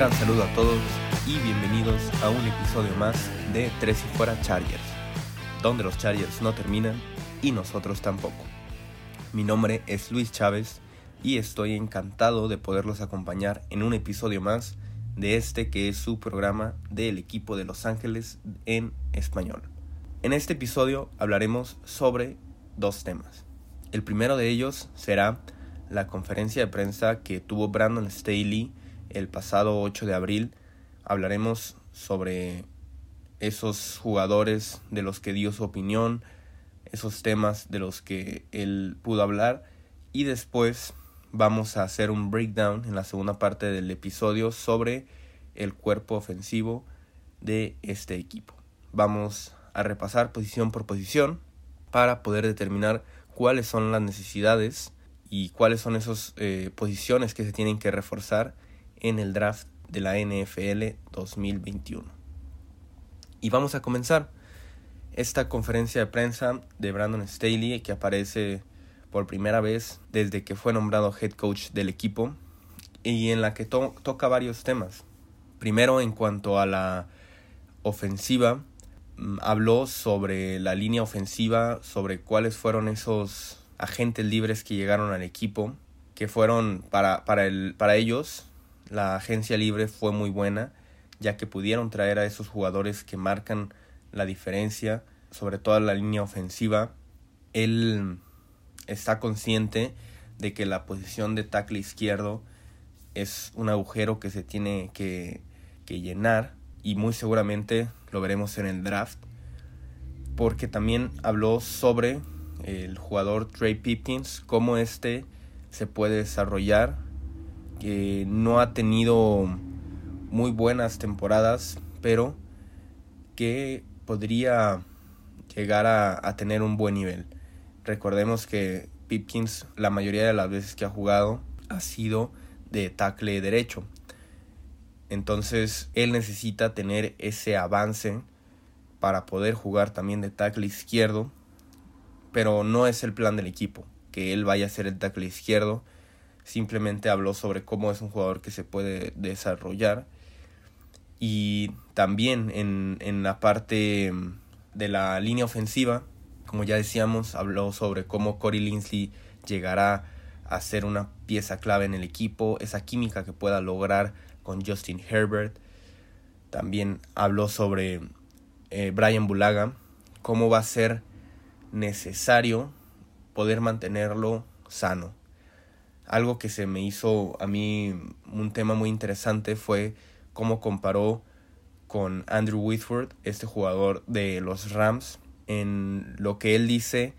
gran saludo a todos y bienvenidos a un episodio más de Tres y Fuera Chargers, donde los Chargers no terminan y nosotros tampoco. Mi nombre es Luis Chávez y estoy encantado de poderlos acompañar en un episodio más de este que es su programa del equipo de Los Ángeles en español. En este episodio hablaremos sobre dos temas. El primero de ellos será la conferencia de prensa que tuvo Brandon Staley el pasado 8 de abril. Hablaremos sobre esos jugadores de los que dio su opinión, esos temas de los que él pudo hablar y después vamos a hacer un breakdown en la segunda parte del episodio sobre el cuerpo ofensivo de este equipo. Vamos a repasar posición por posición para poder determinar cuáles son las necesidades y cuáles son esas eh, posiciones que se tienen que reforzar en el draft de la NFL 2021. Y vamos a comenzar esta conferencia de prensa de Brandon Staley que aparece por primera vez desde que fue nombrado head coach del equipo y en la que toca varios temas. Primero en cuanto a la ofensiva, mm, habló sobre la línea ofensiva, sobre cuáles fueron esos agentes libres que llegaron al equipo, que fueron para, para, el, para ellos la agencia libre fue muy buena, ya que pudieron traer a esos jugadores que marcan la diferencia, sobre todo la línea ofensiva. Él está consciente de que la posición de tackle izquierdo es un agujero que se tiene que, que llenar y muy seguramente lo veremos en el draft porque también habló sobre el jugador Trey Pipkins, cómo este se puede desarrollar, que no ha tenido muy buenas temporadas, pero que podría llegar a, tener un buen nivel. Recordemos que Pipkins la mayoría de las veces que ha jugado ha sido de tackle derecho. Entonces él necesita tener ese avance para poder jugar también de tackle izquierdo. Pero no es el plan del equipo que él vaya a ser el tackle izquierdo. Simplemente habló sobre cómo es un jugador que se puede desarrollar. Y también en, en la parte de la línea ofensiva como ya decíamos, habló sobre cómo Corey Linsley llegará a ser una pieza clave en el equipo, esa química que pueda lograr con Justin Herbert. También habló sobre eh, Brian Bulaga, cómo va a ser necesario poder mantenerlo sano. Algo que se me hizo a mí un tema muy interesante fue cómo comparó con Andrew Whitford, este jugador de los Rams, en lo que él dice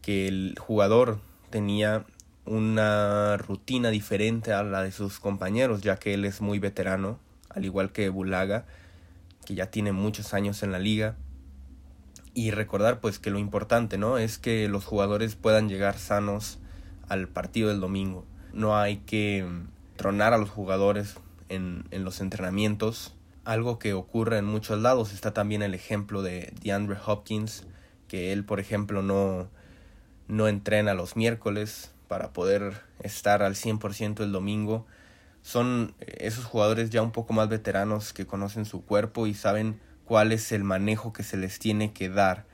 que el jugador tenía una rutina diferente a la de sus compañeros, ya que él es muy veterano, al igual que Bulaga, que ya tiene muchos años en la liga. Y recordar pues que lo importante, ¿no? Es que los jugadores puedan llegar sanos al partido del domingo. No hay que tronar a los jugadores en, en los entrenamientos algo que ocurre en muchos lados. Está también el ejemplo de DeAndre Hopkins, que él, por ejemplo, no, no entrena los miércoles para poder estar al 100% el domingo. Son esos jugadores ya un poco más veteranos que conocen su cuerpo y saben cuál es el manejo que se les tiene que dar.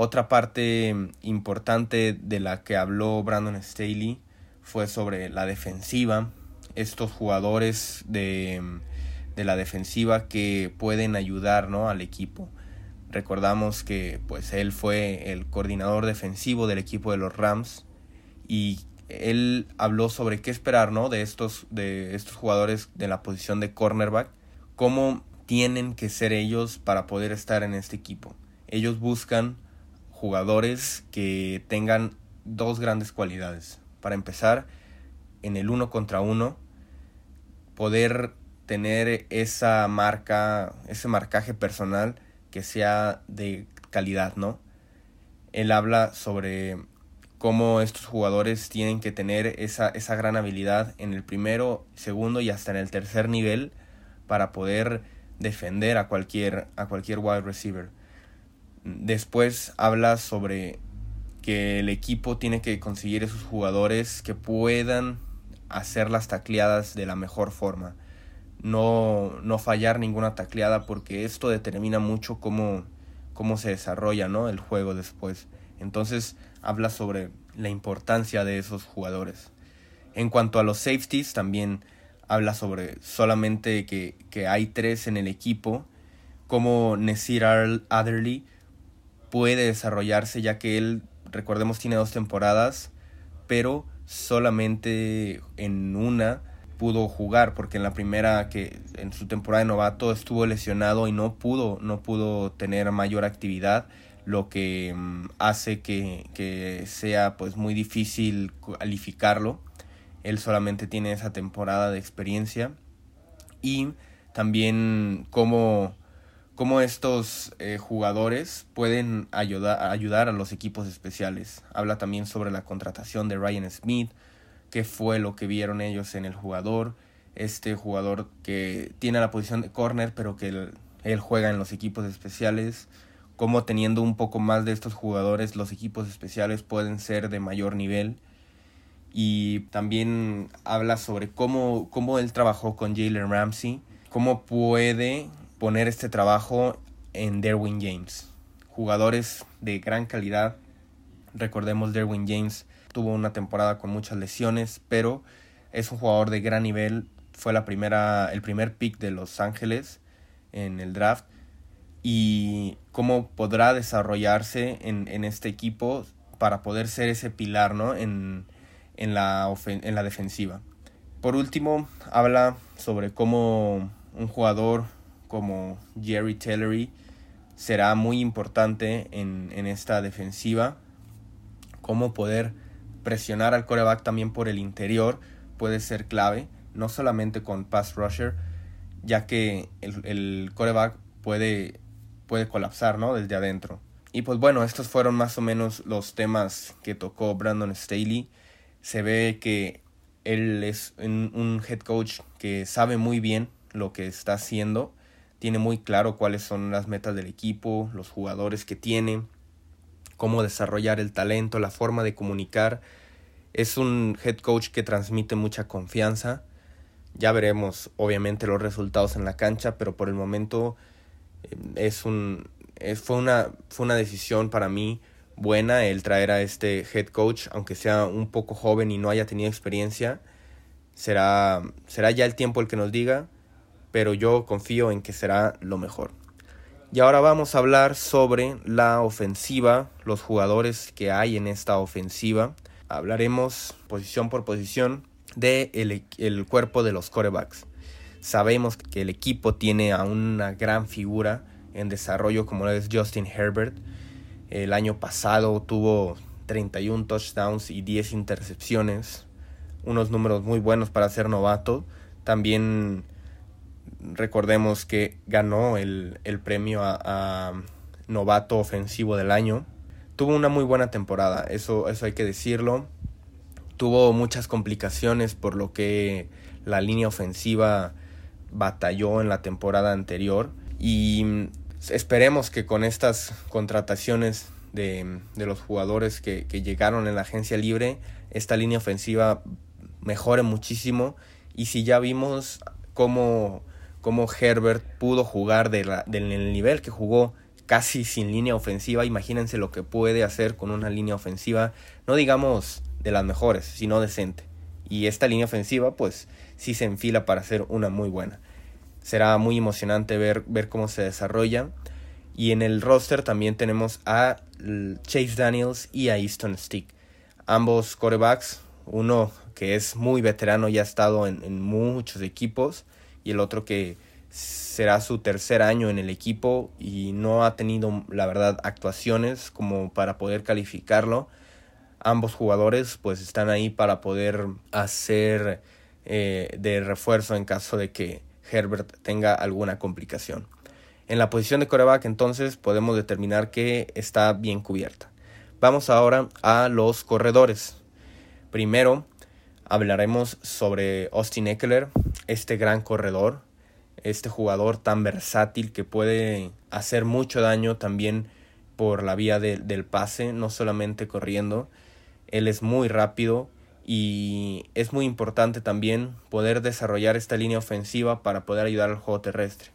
Otra parte importante de la que habló Brandon Staley fue sobre la defensiva. Estos jugadores de de la defensiva que pueden ayudar ¿no? al equipo. Recordamos que pues él fue el coordinador defensivo del equipo de los Rams y él habló sobre qué esperar ¿no? de, estos, de estos jugadores de la posición de cornerback, cómo tienen que ser ellos para poder estar en este equipo. Ellos buscan jugadores que tengan dos grandes cualidades. Para empezar, en el uno contra uno, poder tener esa marca, ese marcaje personal que sea de calidad, ¿no? Él habla sobre cómo estos jugadores tienen que tener esa, esa gran habilidad en el primero, segundo y hasta en el tercer nivel para poder defender a cualquier, a cualquier wide receiver. Después habla sobre que el equipo tiene que conseguir esos jugadores que puedan hacer las tacleadas de la mejor forma no, no fallar ninguna tacleada porque esto determina mucho cómo, cómo se desarrolla ¿no? el juego después. Entonces habla sobre la importancia de esos jugadores. En cuanto a los safeties, también habla sobre solamente que, que hay tres en el equipo, como Nesir Adderley puede desarrollarse ya que él, recordemos, tiene dos temporadas, pero solamente en una pudo jugar porque en la primera que en su temporada de novato estuvo lesionado y no pudo no pudo tener mayor actividad lo que mm, hace que, que, sea pues muy difícil calificarlo él solamente tiene esa temporada de experiencia. Y también cómo, cómo estos eh, jugadores pueden ayudar, ayudar a los equipos especiales. Habla también sobre la contratación de Ryan Smith qué fue lo que vieron ellos en el jugador, este jugador que tiene la posición de corner pero que él, juega en los equipos especiales, cómo teniendo un poco más de estos jugadores los equipos especiales pueden ser de mayor nivel. Y también habla sobre cómo, cómo él trabajó con Jalen Ramsey, cómo puede poner este trabajo en Derwin James. Jugadores de gran calidad. Recordemos Derwin James tuvo una temporada con muchas lesiones, pero es un jugador de gran nivel. Fue la primera, el primer pick de Los Ángeles en el draft. Y cómo podrá desarrollarse en, en este equipo para poder ser ese pilar ¿no? en, en, la en la defensiva. Por último, habla sobre cómo un jugador como Jerry Tellery será muy importante en, en esta defensiva. Cómo poder presionar al coreback también por el interior puede ser clave, no solamente con pass rusher, ya que el, el coreback puede, puede colapsar ¿no? desde adentro. Y pues bueno, estos fueron más o menos los temas que tocó Brandon Staley. Se ve que él es un head coach que sabe muy bien lo que está haciendo, tiene muy claro cuáles son las metas del equipo, los jugadores que tiene, cómo desarrollar el talento, la forma de comunicar. Es un head coach que transmite mucha confianza. Ya veremos obviamente los resultados en la cancha, pero por el momento eh, es un fue una fue una decisión para mí buena el traer a este head coach, aunque sea un poco joven y no haya tenido experiencia. Será será ya el tiempo el que nos diga, pero yo confío en que será lo mejor. Y ahora vamos a hablar sobre la ofensiva, los jugadores que hay en esta ofensiva. Hablaremos posición por posición de el, cuerpo de los corebacks. Sabemos que el equipo tiene a una gran figura en desarrollo como es Justin Herbert. El año pasado tuvo 31 touchdowns y 10 intercepciones. Unos números muy buenos para ser novato. También recordemos que ganó el, premio a, novato ofensivo del año. Tuvo una muy buena temporada, eso, eso hay que decirlo. Tuvo muchas complicaciones por lo que la línea ofensiva batalló en la temporada anterior. Y esperemos que con estas contrataciones de, los jugadores que, que llegaron en la agencia libre, esta línea ofensiva mejore muchísimo. Y si ya vimos cómo cómo Herbert pudo jugar de del nivel que jugó casi sin línea ofensiva. Imagínense lo que puede hacer con una línea ofensiva, no digamos de las mejores, sino decente. Y esta línea ofensiva, pues, sí se enfila para ser una muy buena. Será muy emocionante ver, ver cómo se desarrolla. Y en el roster también tenemos a Chase Daniels y a Easton Stick. Ambos corebacks, uno que es muy veterano y ha estado en muchos equipos y el otro que será su tercer año en el equipo y no ha tenido, la verdad, actuaciones como para poder calificarlo. Ambos jugadores pues están ahí para poder hacer eh, de refuerzo en caso de que Herbert tenga alguna complicación. En la posición de coreback entonces podemos determinar que está bien cubierta. Vamos ahora a los corredores. Primero hablaremos sobre Austin Eckler, este gran corredor, este jugador tan versátil que puede hacer mucho daño también por la vía del pase, no solamente corriendo. Él es muy rápido y es muy importante también poder desarrollar esta línea ofensiva para poder ayudar al juego terrestre.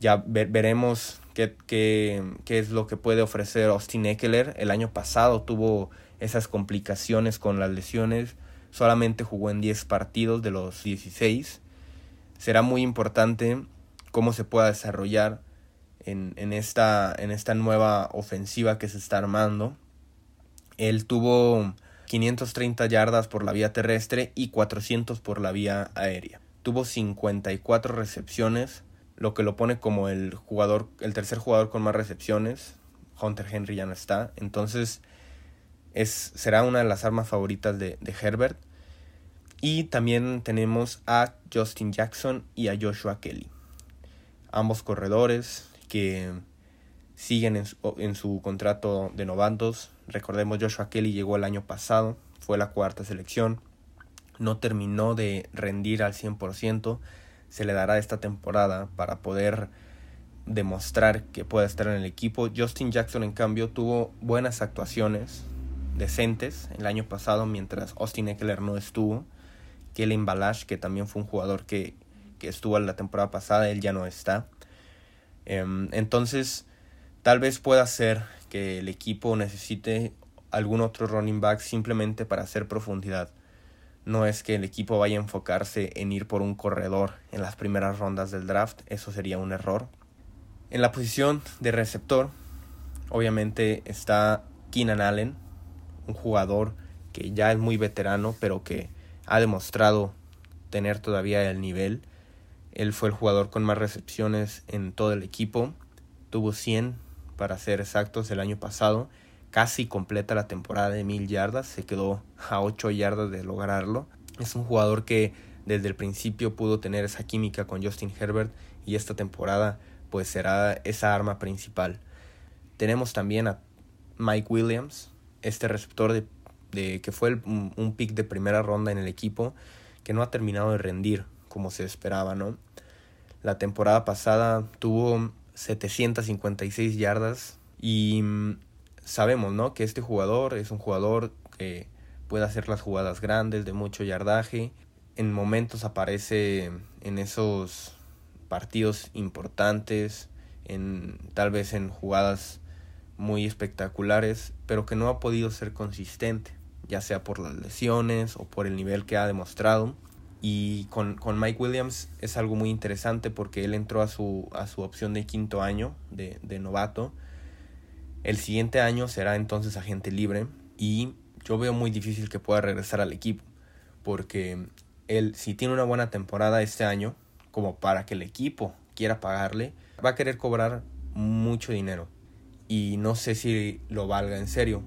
Ya veremos qué, qué, qué, es lo que puede ofrecer Austin Eckler. El año pasado tuvo esas complicaciones con las lesiones, solamente jugó en 10 partidos de los 16. Será muy importante cómo se pueda desarrollar en, en, esta, en esta nueva ofensiva que se está armando. Él tuvo 530 yardas por la vía terrestre y 400 por la vía aérea. Tuvo 54 recepciones, lo que lo pone como el jugador, el tercer jugador con más recepciones. Hunter Henry ya no está, entonces es, será una de las armas favoritas de, de Herbert. Y también tenemos a Justin Jackson y a Joshua Kelly. Ambos corredores que siguen en su, contrato de novatos. Recordemos, Joshua Kelly llegó el año pasado, fue la cuarta selección, no terminó de rendir al 100%, se le dará esta temporada para poder demostrar que puede estar en el equipo. Justin Jackson, en cambio, tuvo buenas actuaciones decentes el año pasado mientras Austin Eckler no estuvo. Kellen Balash, que también fue un jugador que, que estuvo la temporada pasada, él ya no está. Um, entonces, Tal vez pueda ser que el equipo necesite algún otro running back simplemente para hacer profundidad. No es que el equipo vaya a enfocarse en ir por un corredor en las primeras rondas del draft, eso sería un error. En la posición de receptor, obviamente está Keenan Allen, un jugador que ya es muy veterano, pero que ha demostrado tener todavía el nivel. Él fue el jugador con más recepciones en todo el equipo, tuvo 100 para ser exactos, el año pasado. Casi completa la temporada de mil yardas, se quedó a 8 yardas de lograrlo. Es un jugador que desde el principio pudo tener esa química con Justin Herbert y esta temporada pues será esa arma principal. Tenemos también a Mike Williams, este receptor de, de que fue un pick de primera ronda en el equipo que no ha terminado de rendir como se esperaba, ¿no? La temporada pasada tuvo 756 yardas y mm, sabemos, ¿no? Que este jugador es un jugador que puede hacer las jugadas grandes de mucho yardaje. En momentos aparece en esos partidos importantes, en tal vez en jugadas muy espectaculares, pero que no ha podido ser consistente, ya sea por las lesiones o por el nivel que ha demostrado. Y con, con, Mike Williams es algo muy interesante porque él entró a su, a su opción de quinto año de, de novato. El siguiente año será entonces agente libre y yo veo muy difícil que pueda regresar al equipo porque él si tiene una buena temporada este año como para que el equipo quiera pagarle va a querer cobrar mucho dinero y no sé si lo valga en serio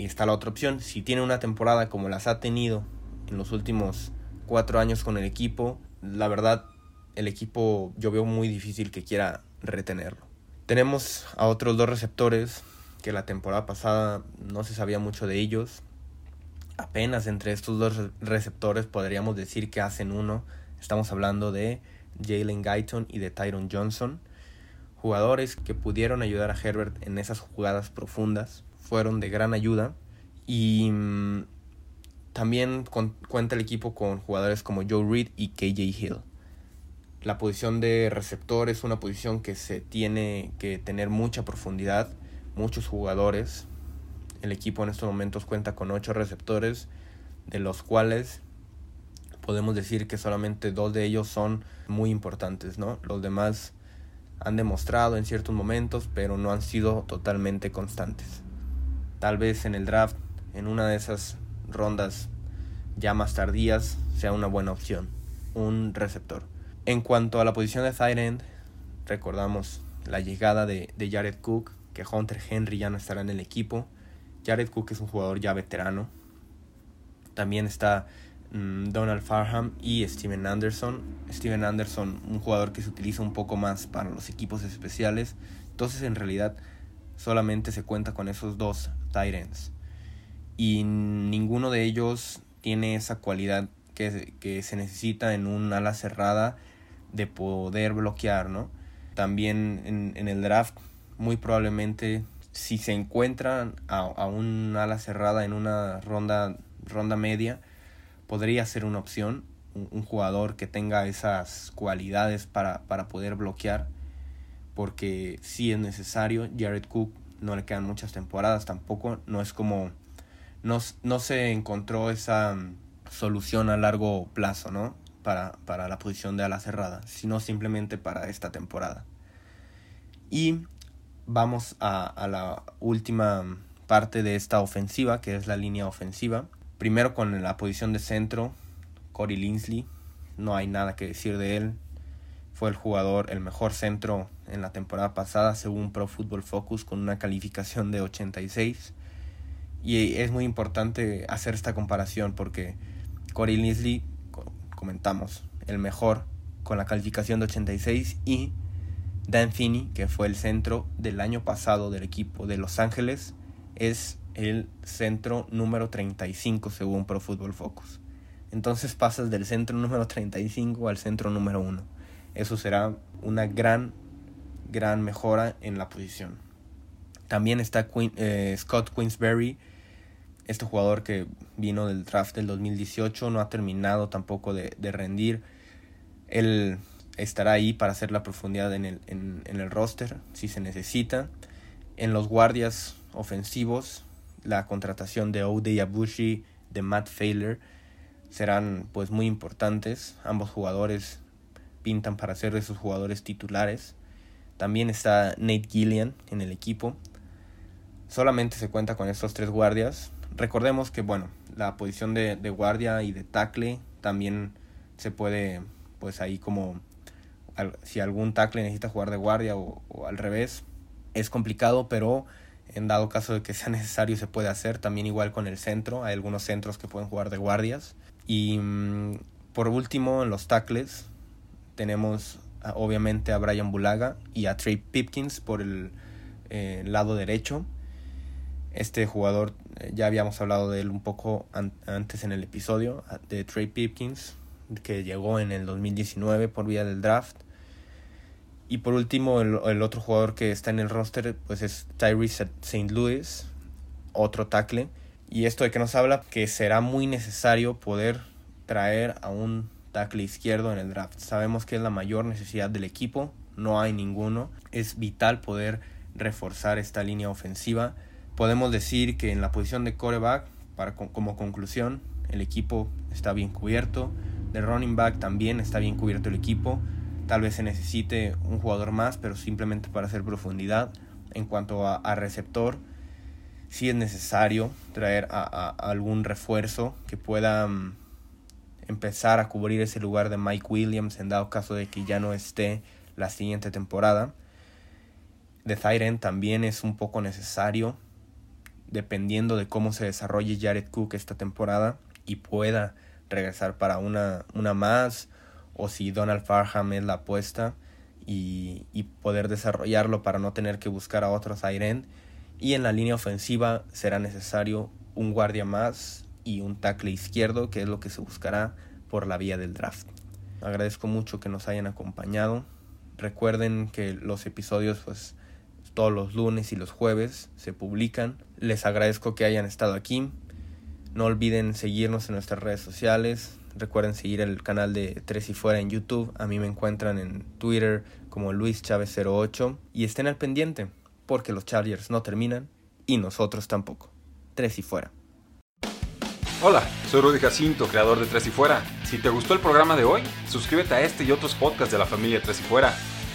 y está la otra opción si tiene una temporada como las ha tenido en los últimos cuatro años con el equipo. La verdad, el equipo yo veo muy difícil que quiera retenerlo. Tenemos a otros dos receptores que la temporada pasada no se sabía mucho de ellos. Apenas entre estos dos receptores podríamos decir que hacen uno. Estamos hablando de Jalen Guyton y de Tyron Johnson. Jugadores que pudieron ayudar a Herbert en esas jugadas profundas. Fueron de gran ayuda. Y mm, también cuenta el equipo con jugadores como Joe Reed y KJ Hill. La posición de receptor es una posición que se tiene que tener mucha profundidad, muchos jugadores. El equipo en estos momentos cuenta con ocho receptores, de los cuales podemos decir que solamente dos de ellos son muy importantes, ¿no? Los demás han demostrado en ciertos momentos, pero no han sido totalmente constantes. Tal vez en el draft, en una de esas rondas ya más tardías sea una buena opción, un receptor. En cuanto a la posición de tight recordamos la llegada de, de Jared Cook, que Hunter Henry ya no estará en el equipo. Jared Cook es un jugador ya veterano. También está Donald Farham y Steven Anderson. Steven Anderson, un jugador que se utiliza un poco más para los equipos especiales. Entonces, en realidad, solamente se cuenta con esos dos ends y ninguno de ellos tiene esa cualidad que, que, se necesita en un ala cerrada de poder bloquear, ¿no? También en, en el draft, muy probablemente, si se encuentran a, a, un ala cerrada en una ronda ronda media, podría ser una opción. Un, jugador que tenga esas cualidades para, para poder bloquear. Porque si es necesario. Jared Cook no le quedan muchas temporadas tampoco. No es como. No, no se encontró esa mm, solución a largo plazo, ¿no? Para, para la posición de ala cerrada, sino simplemente para esta temporada. Y vamos a, a la última parte de esta ofensiva, que es la línea ofensiva. Primero con la posición de centro, Corey Linsley. No hay nada que decir de él. Fue el jugador, el mejor centro en la temporada pasada, según Pro Football Focus, con una calificación de 86. Y es muy importante hacer esta comparación porque Corey Linsley, comentamos, el mejor con la calificación de 86 y Dan Finney, que fue el centro del año pasado del equipo de Los Ángeles, es el centro número 35 según Pro Football Focus. Entonces pasas del centro número 35 al centro número 1. Eso será una gran, gran mejora en la posición. También está eh, Scott Queensberry, este jugador que vino del draft del 2018, no ha terminado tampoco de, de rendir. Él estará ahí para hacer la profundidad en el, en, el roster si se necesita. En los guardias ofensivos, la contratación de Ode Abushi, de Matt Failer, serán pues muy importantes. Ambos jugadores pintan para ser esos jugadores titulares. También está Nate Gillian en el equipo. Solamente se cuenta con estos tres guardias. Recordemos que bueno, la posición de, de guardia y de tackle también se puede pues ahí como si algún tackle necesita jugar de guardia o, al revés, es complicado, pero en dado caso de que sea necesario se puede hacer. También igual con el centro, hay algunos centros que pueden jugar de guardias. Y mm, por último, en los tackles tenemos obviamente a Brian Bulaga y a Trey Pipkins por el eh, lado derecho. Este jugador, eh, ya habíamos hablado de él un poco antes en el episodio, de Trey Pipkins, que llegó en el 2019 por vía del draft. Y por último, el, otro jugador que está en el roster pues es Tyrese St. Louis, otro tackle. Y esto de que nos habla que será muy necesario poder traer a un tackle izquierdo en el draft. Sabemos que es la mayor necesidad del equipo, no hay ninguno. Es vital poder reforzar esta línea ofensiva. Podemos decir que en la posición de coreback, para, como conclusión, el equipo está bien cubierto. De running back también está bien cubierto el equipo. Tal vez se necesite un jugador más, pero simplemente para hacer profundidad. En cuanto a, receptor, si es necesario traer a, algún refuerzo que pueda mm, empezar a cubrir ese lugar de Mike Williams en dado caso de que ya no esté la siguiente temporada. De Thyren también es un poco necesario, dependiendo de cómo se desarrolle Jared Cook esta temporada y pueda regresar para una, una más o si Donald Farham es la apuesta y, poder desarrollarlo para no tener que buscar a otros Iren. Y en la línea ofensiva será necesario un guardia más y un tackle izquierdo, que es lo que se buscará por la vía del draft. Agradezco mucho que nos hayan acompañado. Recuerden que los episodios pues todos los lunes y los jueves se publican. Les agradezco que hayan estado aquí. No olviden seguirnos en nuestras redes sociales, Recuerden seguir el canal de Tres y Fuera en YouTube. A mí me encuentran en Twitter como Luis Chávez 08 y estén al pendiente porque los Chargers no terminan y nosotros tampoco. Tres y Fuera. Hola, soy Rudy Jacinto, creador de Tres y Fuera. Si te gustó el programa de hoy, suscríbete a este y otros podcasts de la familia Tres y Fuera.